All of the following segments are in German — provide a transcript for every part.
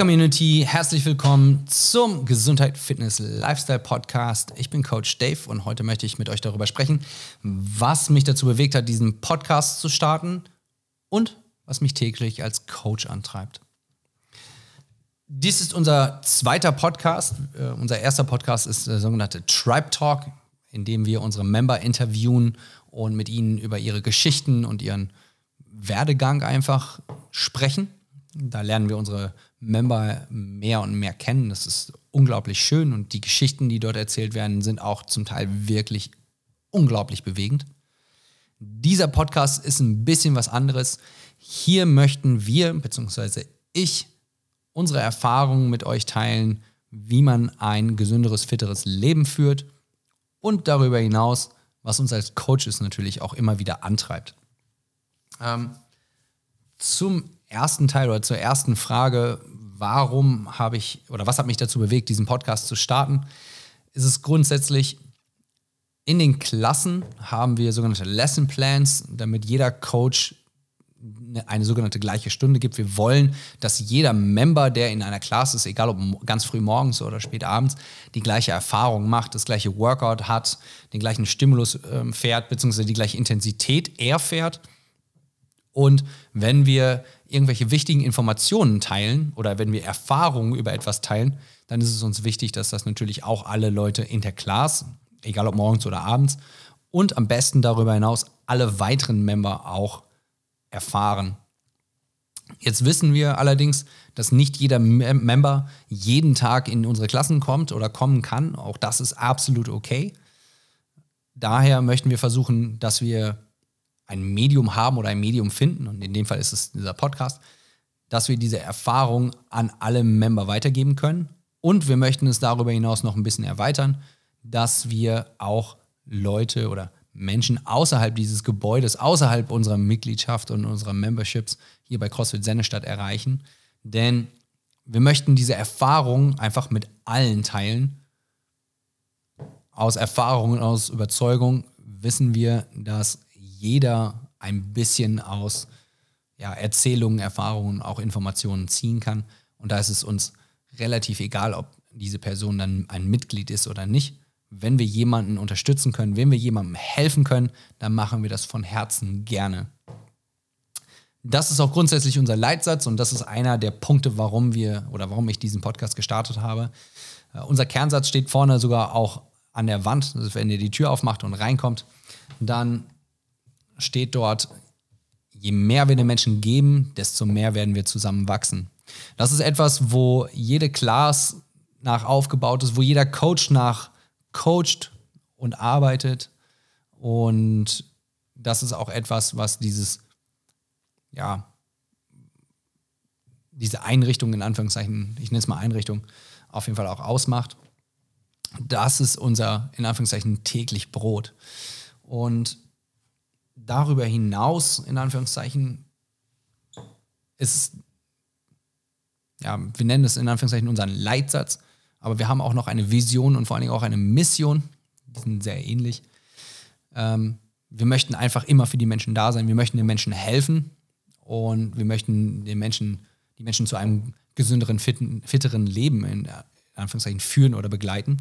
Community, herzlich willkommen zum Gesundheit, Fitness, Lifestyle Podcast. Ich bin Coach Dave und heute möchte ich mit euch darüber sprechen, was mich dazu bewegt hat, diesen Podcast zu starten und was mich täglich als Coach antreibt. Dies ist unser zweiter Podcast. Uh, unser erster Podcast ist der sogenannte Tribe Talk, in dem wir unsere Member interviewen und mit ihnen über ihre Geschichten und ihren Werdegang einfach sprechen. Da lernen wir unsere Member mehr und mehr kennen. Das ist unglaublich schön und die Geschichten, die dort erzählt werden, sind auch zum Teil wirklich unglaublich bewegend. Dieser Podcast ist ein bisschen was anderes. Hier möchten wir, beziehungsweise ich, unsere Erfahrungen mit euch teilen, wie man ein gesünderes, fitteres Leben führt und darüber hinaus, was uns als Coaches natürlich auch immer wieder antreibt. Ähm, zum ersten Teil oder zur ersten Frage, warum habe ich oder was hat mich dazu bewegt, diesen Podcast zu starten, ist es grundsätzlich, in den Klassen haben wir sogenannte Lesson Plans, damit jeder Coach eine sogenannte gleiche Stunde gibt. Wir wollen, dass jeder Member, der in einer Klasse ist, egal ob ganz früh morgens oder spät abends, die gleiche Erfahrung macht, das gleiche Workout hat, den gleichen Stimulus äh, fährt, beziehungsweise die gleiche Intensität er fährt und wenn wir irgendwelche wichtigen Informationen teilen oder wenn wir Erfahrungen über etwas teilen, dann ist es uns wichtig, dass das natürlich auch alle Leute in der Class, egal ob morgens oder abends, und am besten darüber hinaus alle weiteren Member auch erfahren. Jetzt wissen wir allerdings, dass nicht jeder Member jeden Tag in unsere Klassen kommt oder kommen kann. Auch das ist absolut okay. Daher möchten wir versuchen, dass wir ein Medium haben oder ein Medium finden, und in dem Fall ist es dieser Podcast, dass wir diese Erfahrung an alle Member weitergeben können. Und wir möchten es darüber hinaus noch ein bisschen erweitern, dass wir auch Leute oder Menschen außerhalb dieses Gebäudes, außerhalb unserer Mitgliedschaft und unserer Memberships hier bei CrossFit Sennestadt erreichen. Denn wir möchten diese Erfahrung einfach mit allen teilen. Aus Erfahrung und aus Überzeugung wissen wir, dass jeder ein bisschen aus ja, Erzählungen, Erfahrungen, auch Informationen ziehen kann. Und da ist es uns relativ egal, ob diese Person dann ein Mitglied ist oder nicht. Wenn wir jemanden unterstützen können, wenn wir jemandem helfen können, dann machen wir das von Herzen gerne. Das ist auch grundsätzlich unser Leitsatz und das ist einer der Punkte, warum wir oder warum ich diesen Podcast gestartet habe. Uh, unser Kernsatz steht vorne sogar auch an der Wand. Also wenn ihr die Tür aufmacht und reinkommt, dann steht dort, je mehr wir den Menschen geben, desto mehr werden wir zusammen wachsen. Das ist etwas, wo jede Class nach aufgebaut ist, wo jeder Coach nach coacht und arbeitet. Und das ist auch etwas, was dieses, ja, diese Einrichtung in Anführungszeichen, ich nenne es mal Einrichtung, auf jeden Fall auch ausmacht. Das ist unser, in Anführungszeichen, täglich Brot. Und darüber hinaus, in Anführungszeichen, ist, ja, wir nennen es in Anführungszeichen unseren Leitsatz, aber wir haben auch noch eine Vision und vor allen Dingen auch eine Mission, die sind sehr ähnlich. Ähm, wir möchten einfach immer für die Menschen da sein, wir möchten den Menschen helfen und wir möchten den Menschen, die Menschen zu einem gesünderen, fitten, fitteren Leben in, in Anführungszeichen führen oder begleiten.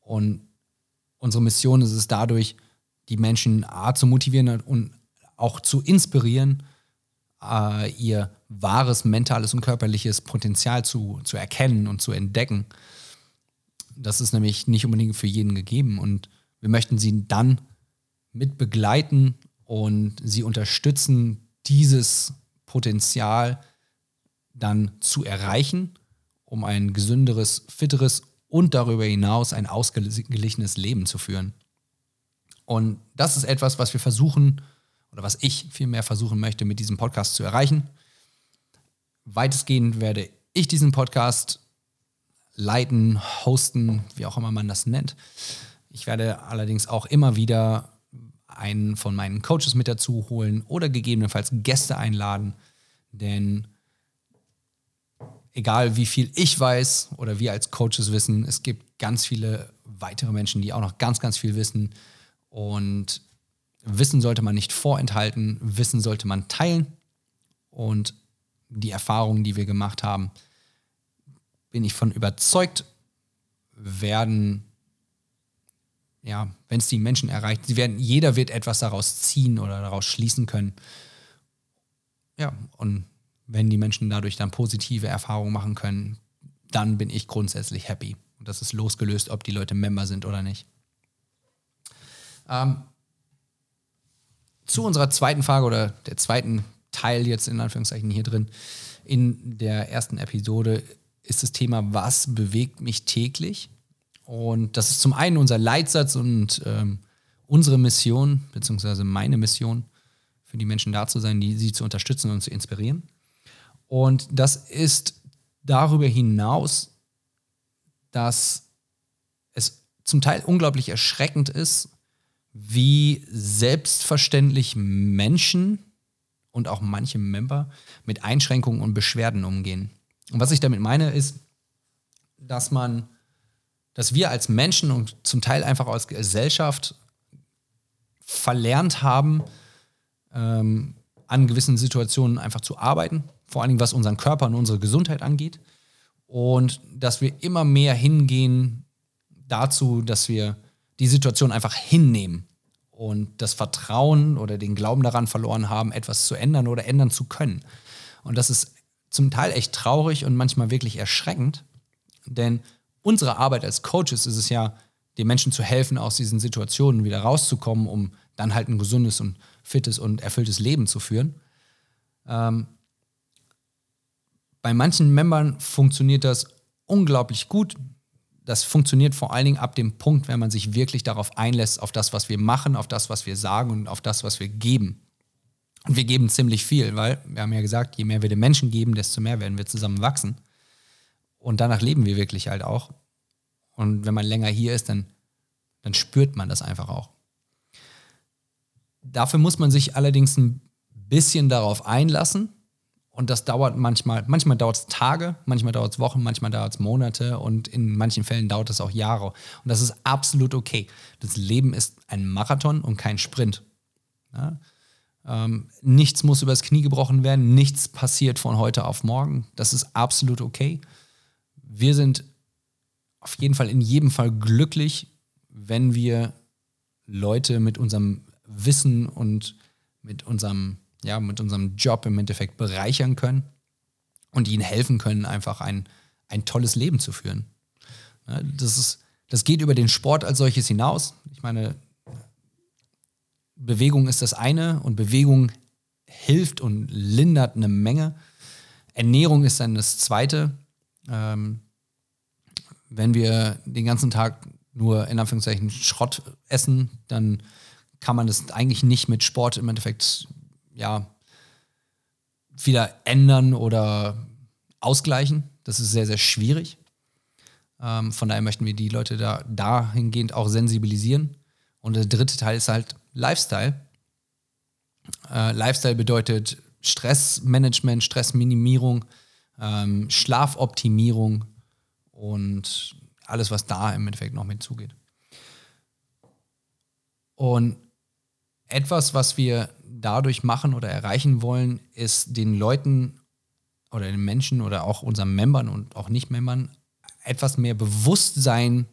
Und unsere Mission ist es dadurch, die Menschen A zu motivieren und auch zu inspirieren, äh, ihr wahres mentales und körperliches Potenzial zu, zu erkennen und zu entdecken. Das ist nämlich nicht unbedingt für jeden gegeben und wir möchten sie dann mit begleiten und sie unterstützen, dieses Potenzial dann zu erreichen, um ein gesünderes, fitteres und darüber hinaus ein ausgeglichenes Leben zu führen. Und das ist etwas, was wir versuchen, oder was ich vielmehr versuchen möchte, mit diesem Podcast zu erreichen. Weitestgehend werde ich diesen Podcast leiten, hosten, wie auch immer man das nennt. Ich werde allerdings auch immer wieder einen von meinen Coaches mit dazu holen oder gegebenenfalls Gäste einladen, denn egal wie viel ich weiß oder wir als Coaches wissen, es gibt ganz viele weitere Menschen, die auch noch ganz, ganz viel wissen, und Wissen sollte man nicht vorenthalten, Wissen sollte man teilen. Und die Erfahrungen, die wir gemacht haben, bin ich von überzeugt, werden, ja, wenn es die Menschen erreicht, sie werden, jeder wird etwas daraus ziehen oder daraus schließen können. Ja, und wenn die Menschen dadurch dann positive Erfahrungen machen können, dann bin ich grundsätzlich happy. Und das ist losgelöst, ob die Leute Member sind oder nicht. Ähm, zu unserer zweiten Frage oder der zweiten Teil jetzt in Anführungszeichen hier drin. In der ersten Episode ist das Thema, was bewegt mich täglich? Und das ist zum einen unser Leitsatz und ähm, unsere Mission, beziehungsweise meine Mission, für die Menschen da zu sein, die sie zu unterstützen und zu inspirieren. Und das ist darüber hinaus, dass es zum Teil unglaublich erschreckend ist, wie selbstverständlich Menschen und auch manche Member mit Einschränkungen und Beschwerden umgehen. Und was ich damit meine, ist, dass man, dass wir als Menschen und zum Teil einfach als Gesellschaft verlernt haben, ähm, an gewissen Situationen einfach zu arbeiten, vor allen Dingen was unseren Körper und unsere Gesundheit angeht. Und dass wir immer mehr hingehen dazu, dass wir die Situation einfach hinnehmen und das Vertrauen oder den Glauben daran verloren haben, etwas zu ändern oder ändern zu können. Und das ist zum Teil echt traurig und manchmal wirklich erschreckend, denn unsere Arbeit als Coaches ist es ja, den Menschen zu helfen, aus diesen Situationen wieder rauszukommen, um dann halt ein gesundes und fittes und erfülltes Leben zu führen. Ähm, bei manchen Membern funktioniert das unglaublich gut, das funktioniert vor allen Dingen ab dem Punkt, wenn man sich wirklich darauf einlässt, auf das, was wir machen, auf das, was wir sagen und auf das, was wir geben. Und wir geben ziemlich viel, weil wir haben ja gesagt, je mehr wir den Menschen geben, desto mehr werden wir zusammen wachsen. Und danach leben wir wirklich halt auch. Und wenn man länger hier ist, dann, dann spürt man das einfach auch. Dafür muss man sich allerdings ein bisschen darauf einlassen und das dauert manchmal, manchmal dauert es Tage, manchmal dauert es Wochen, manchmal dauert es Monate und in manchen Fällen dauert es auch Jahre. Und das ist absolut okay. Das Leben ist ein Marathon und kein Sprint. Ja? Ähm, nichts muss übers Knie gebrochen werden, nichts passiert von heute auf morgen. Das ist absolut okay. Wir sind auf jeden Fall in jedem Fall glücklich, wenn wir Leute mit unserem Wissen und mit unserem ja, mit unserem Job im Endeffekt bereichern können und ihnen helfen können, einfach ein, ein tolles Leben zu führen. Das, ist, das geht über den Sport als solches hinaus. Ich meine, Bewegung ist das eine und Bewegung hilft und lindert eine Menge. Ernährung ist dann das zweite. Ähm, wenn wir den ganzen Tag nur in Anführungszeichen Schrott essen, dann kann man das eigentlich nicht mit Sport im Endeffekt ja, wieder ändern oder ausgleichen. Das ist sehr, sehr schwierig. Ähm, von daher möchten wir die Leute da dahingehend auch sensibilisieren. Und der dritte Teil ist halt Lifestyle. Äh, Lifestyle bedeutet Stressmanagement, Stressminimierung, ähm, Schlafoptimierung und alles, was da im Endeffekt noch mit zugeht. Und etwas, was wir dadurch machen oder erreichen wollen, ist den Leuten oder den Menschen oder auch unseren Membern und auch Nicht-Membern etwas mehr Bewusstsein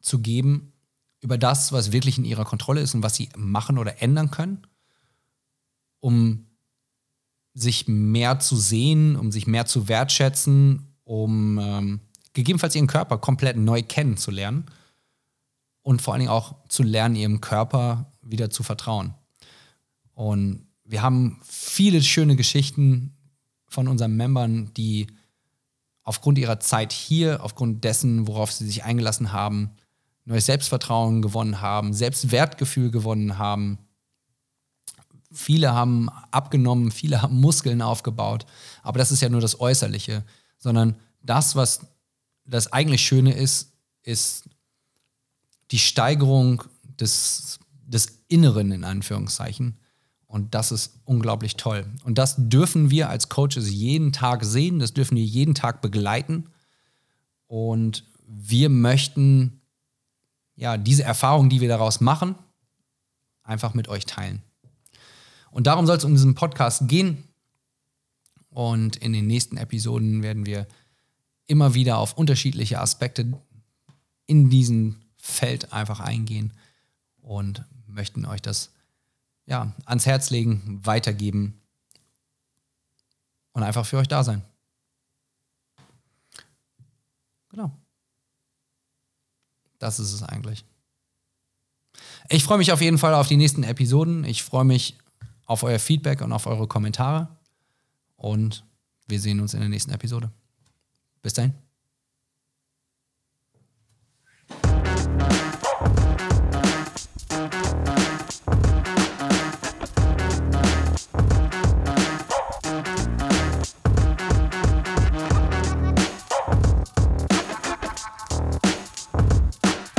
zu geben über das, was wirklich in ihrer Kontrolle ist und was sie machen oder ändern können, um sich mehr zu sehen, um sich mehr zu wertschätzen, um ähm, gegebenenfalls ihren Körper komplett neu kennenzulernen und vor allen Dingen auch zu lernen, ihrem Körper wieder zu vertrauen. Und wir haben viele schöne Geschichten von unseren Membern, die aufgrund ihrer Zeit hier, aufgrund dessen, worauf sie sich eingelassen haben, neues Selbstvertrauen gewonnen haben, Selbstwertgefühl gewonnen haben. Viele haben abgenommen, viele haben Muskeln aufgebaut, aber das ist ja nur das Äußerliche, sondern das, was das eigentlich Schöne ist, ist die Steigerung des, des Inneren in Anführungszeichen und das ist unglaublich toll. Und das dürfen wir als Coaches jeden Tag sehen, das dürfen wir jeden Tag begleiten. Und wir möchten ja diese Erfahrung, die wir daraus machen, einfach mit euch teilen. Und darum soll es um diesen Podcast gehen. Und in den nächsten Episoden werden wir immer wieder auf unterschiedliche Aspekte in diesem Feld einfach eingehen und möchten euch das ja, ans Herz legen, weitergeben und einfach für euch da sein. Genau. Das ist es eigentlich. Ich freue mich auf jeden Fall auf die nächsten Episoden. Ich freue mich auf euer Feedback und auf eure Kommentare. Und wir sehen uns in der nächsten Episode. Bis dahin.